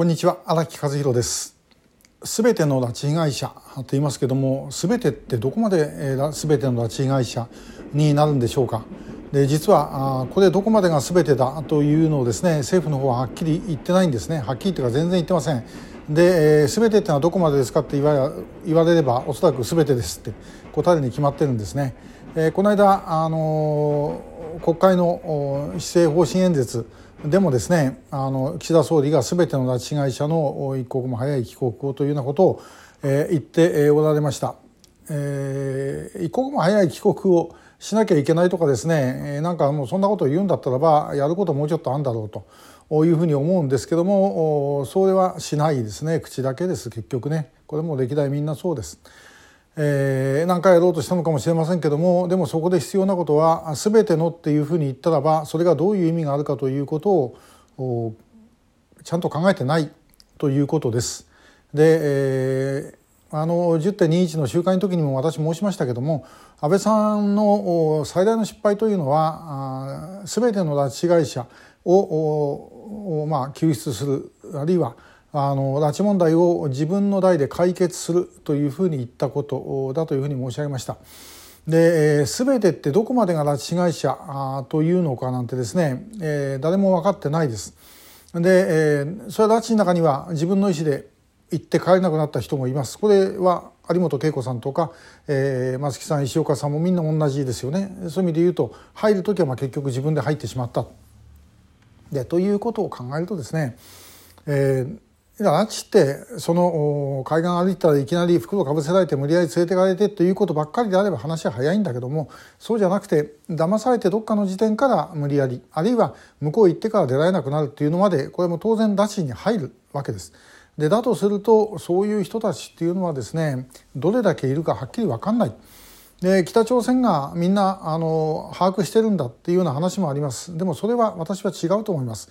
こんにちは荒木和弘です。すべての拉致被害者と言いますけどもすべてってどこまですべての拉致被害者になるんでしょうか？で実はこれどこまでがすべてだというのをですね政府の方ははっきり言ってないんですね。はっきりというか全然言ってません。で、すべてってのはどこまでですか？って言われればおそらくすべてですって答えるに決まってるんですね、えー、この間あの国会の施政方針演説でもですねあの岸田総理がすべての拉致被害者の一刻も早い帰国をというようなことを、えー、言っておられました、えー、一刻も早い帰国をしなきゃいけないとかですね、えー、なんかもうそんなことを言うんだったらばやることもうちょっとあるんだろうというふうに思うんですけどもそれはしないですね。口だけです。結局ね。これも歴代みんなそうです。えー、何回やろうとしたのかもしれませんけどもでもそこで必要なことは全てのっていうふうに言ったらばそれがどういう意味があるかということをちゃんと考えてないということです。で、えー、あの10.21の集会の時にも私申しましたけども安倍さんの最大の失敗というのは全ての拉致被害者をまあ、救出するあるいはあの拉致問題を自分の代で解決するというふうに言ったことだというふうに申し上げました。で、全てってどこまでが拉致被害者というのかなんてですね、えー、誰も分かってないです。で、えー、それは拉致の中には自分の意思で行って帰れなくなった人もいます。これは有本恵子さんとか、えー、松木さん石岡さんもみんな同じですよね。そういう意味で言うと入る時はまあ結局自分で入ってしまった。でということを考えるとですね、えー拉致ってその海岸歩いたらいきなり服をかぶせられて無理やり連れてかれてということばっかりであれば話は早いんだけどもそうじゃなくて騙されてどっかの時点から無理やりあるいは向こう行ってから出られなくなるっていうのまでこれも当然拉致に入るわけです。でだとするとそういう人たちっていうのはですねどれだけいるかはっきり分かんない。で北朝鮮がみんなあの把握してるんだっていうような話もありますでもそれは私は違うと思います。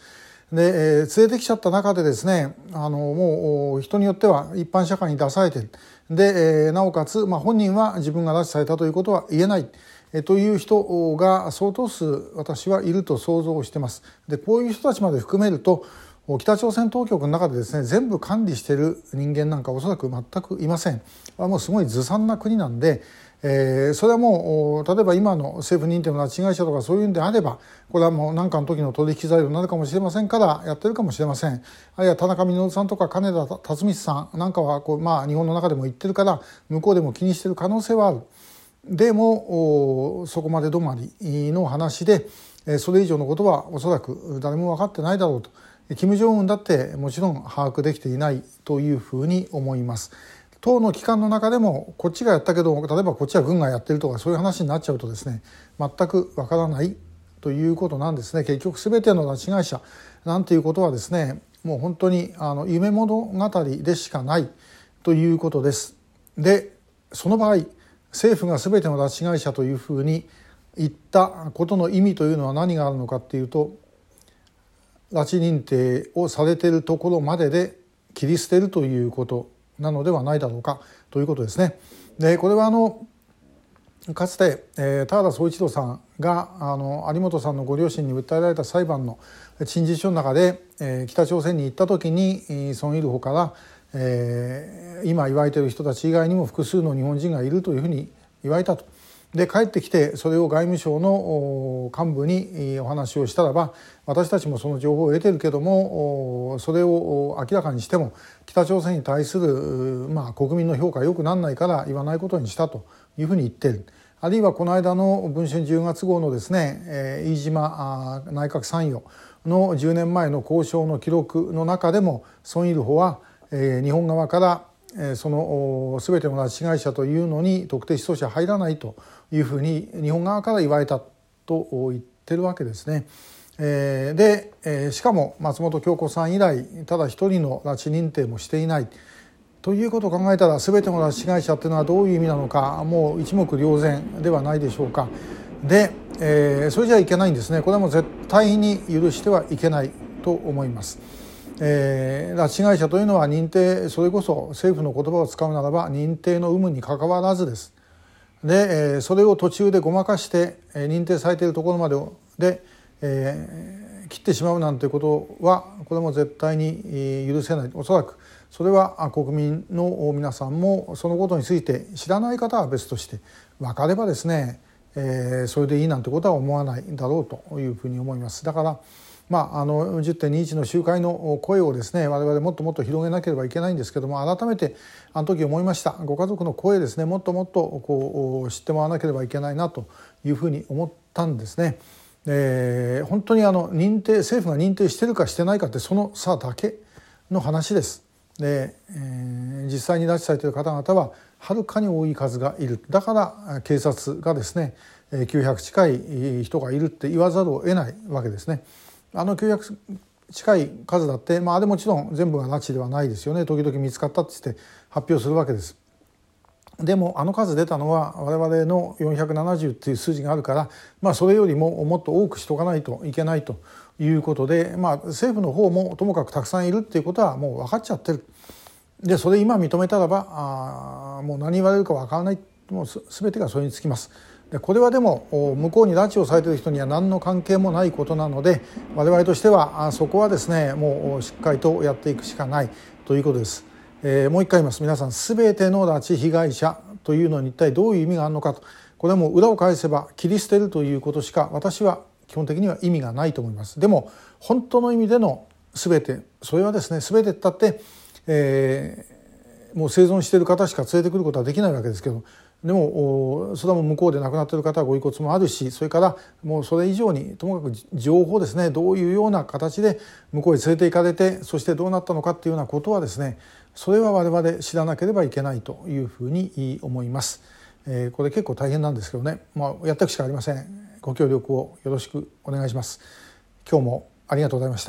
で、えー、連れてきちゃった中でですねあのもう人によっては一般社会に出されてで、えー、なおかつ、まあ、本人は自分が拉致されたということは言えない。えという人が相当数私はいると想像してます。でこういう人たちまで含めると北朝鮮当局の中でですね全部管理している人間なんかおそらく全くいません。もうすごいずさんな国なんでえー、それはもう例えば今の政府認定の拉致被害者とかそういうんであればこれはもう何かの時の取引材料になるかもしれませんからやってるかもしれません。あるいは田中稔さんとか金田辰光さんなんかはこう、まあ、日本の中でも言ってるから向こうでも気にしてる可能性はある。でもそこまで止まりの話でそれ以上のことはおそらく誰も分かってないだろうと。金正恩だってもちろん把握できていないというふうに思います。党の機関の中でもこっちがやったけど例えばこっちは軍がやってるとかそういう話になっちゃうとですね全くわからないということなんですね結局全ての拉致被害者なんていうことはですねもう本当にあの夢物語でしかないということです。でその場合政府が全ての拉致被害者というふうに言ったことの意味というのは何があるのかっていうと拉致認定をされているところまでで切り捨てるということなのではないだろうかということですね。でこれはあのかつて、えー、田原総一郎さんがあの有本さんのご両親に訴えられた裁判の陳述書の中で、えー、北朝鮮に行った時にソン・イルホから、えー、今言われている人たち以外にも複数の日本人がいるというふうに言われたと。で帰ってきてそれを外務省の幹部にお話をしたらば私たちもその情報を得てるけどもそれを明らかにしても北朝鮮に対する、まあ、国民の評価良くならないから言わないことにしたというふうに言ってる。あるいはこの間の文春10月号のですね、え飯島内閣参与の10年前の交渉の記録の中でもソン・イルホは、え日本側からその全ての拉致被害者というのに特定失踪者入らないというふうに日本側から言われたと言ってるわけですね。でしかも松本京子さん以来ただ一人の拉致認定もしていないということを考えたら全ての拉致被害者っていうのはどういう意味なのかもう一目瞭然ではないでしょうか。で、え、それじゃいけないんですねこれはもう絶対に許してはいけないと思います。えー、拉致被害者というのは認定それこそ政府の言葉を使うならば認定の有無にかかわらずです。で、えー、それを途中でごまかして、えー、認定されているところまでで、え切ってしまうなんてことはこれも絶対に許せないおそらくそれは国民の皆さんもそのことについて知らない方は別として分かればですね、えー、それでいいなんてことは思わないだろうというふうに思います。だからまあ、あの10.21の集会の声をですね我々もっともっと広げなければいけないんですけども改めてあの時思いましたご家族の声ですねもっともっとこう知ってもらわなければいけないなというふうに思ったんですね。えー、本当にあの認定政府が認定してるかしてないかってその差だけの話です。で、えー、実際に拉致されている方々ははるかに多い数がいるだから警察がですね900近い人がいるって言わざるを得ないわけですね。あの900近い数だって、まあ、あれもちろん全部が拉致ではないですよね時々見つかったって言って発表するわけです。でもあの数出たのは我々の470っていう数字があるから、まあ、それよりももっと多くしとかないといけないということで、まあ、政府の方もともかくたくさんいるっていうことはもう分かっちゃってる。でそれ今認めたらばあもう何言われるか分からないもう全てがそれにつきます。でこれはでも向こうに拉致をされている人には何の関係もないことなので我々としてはそこはですねもうしっかりとやっていくしかないということです。えー、もう一回言います皆さん全ての拉致被害者というのに一体どういう意味があるのかとこれはもう裏を返せば切り捨てるということしか私は基本的には意味がないと思います。でも本当の意味での全てそれはですね全てったって、えー、もう生存している方しか連れてくることはできないわけですけどでもそれはもう向こうで亡くなっている方はご遺骨もあるしそれからもうそれ以上にともかく情報ですねどういうような形で向こうへ連れて行かれてそしてどうなったのかっていうようなことはですねそれは我々知らなければいけないというふうに思います。え、これ結構大変なんですけどね、まあ、やっていくしかありません。ご協力をよろしくお願いします。今日もありがとうございました。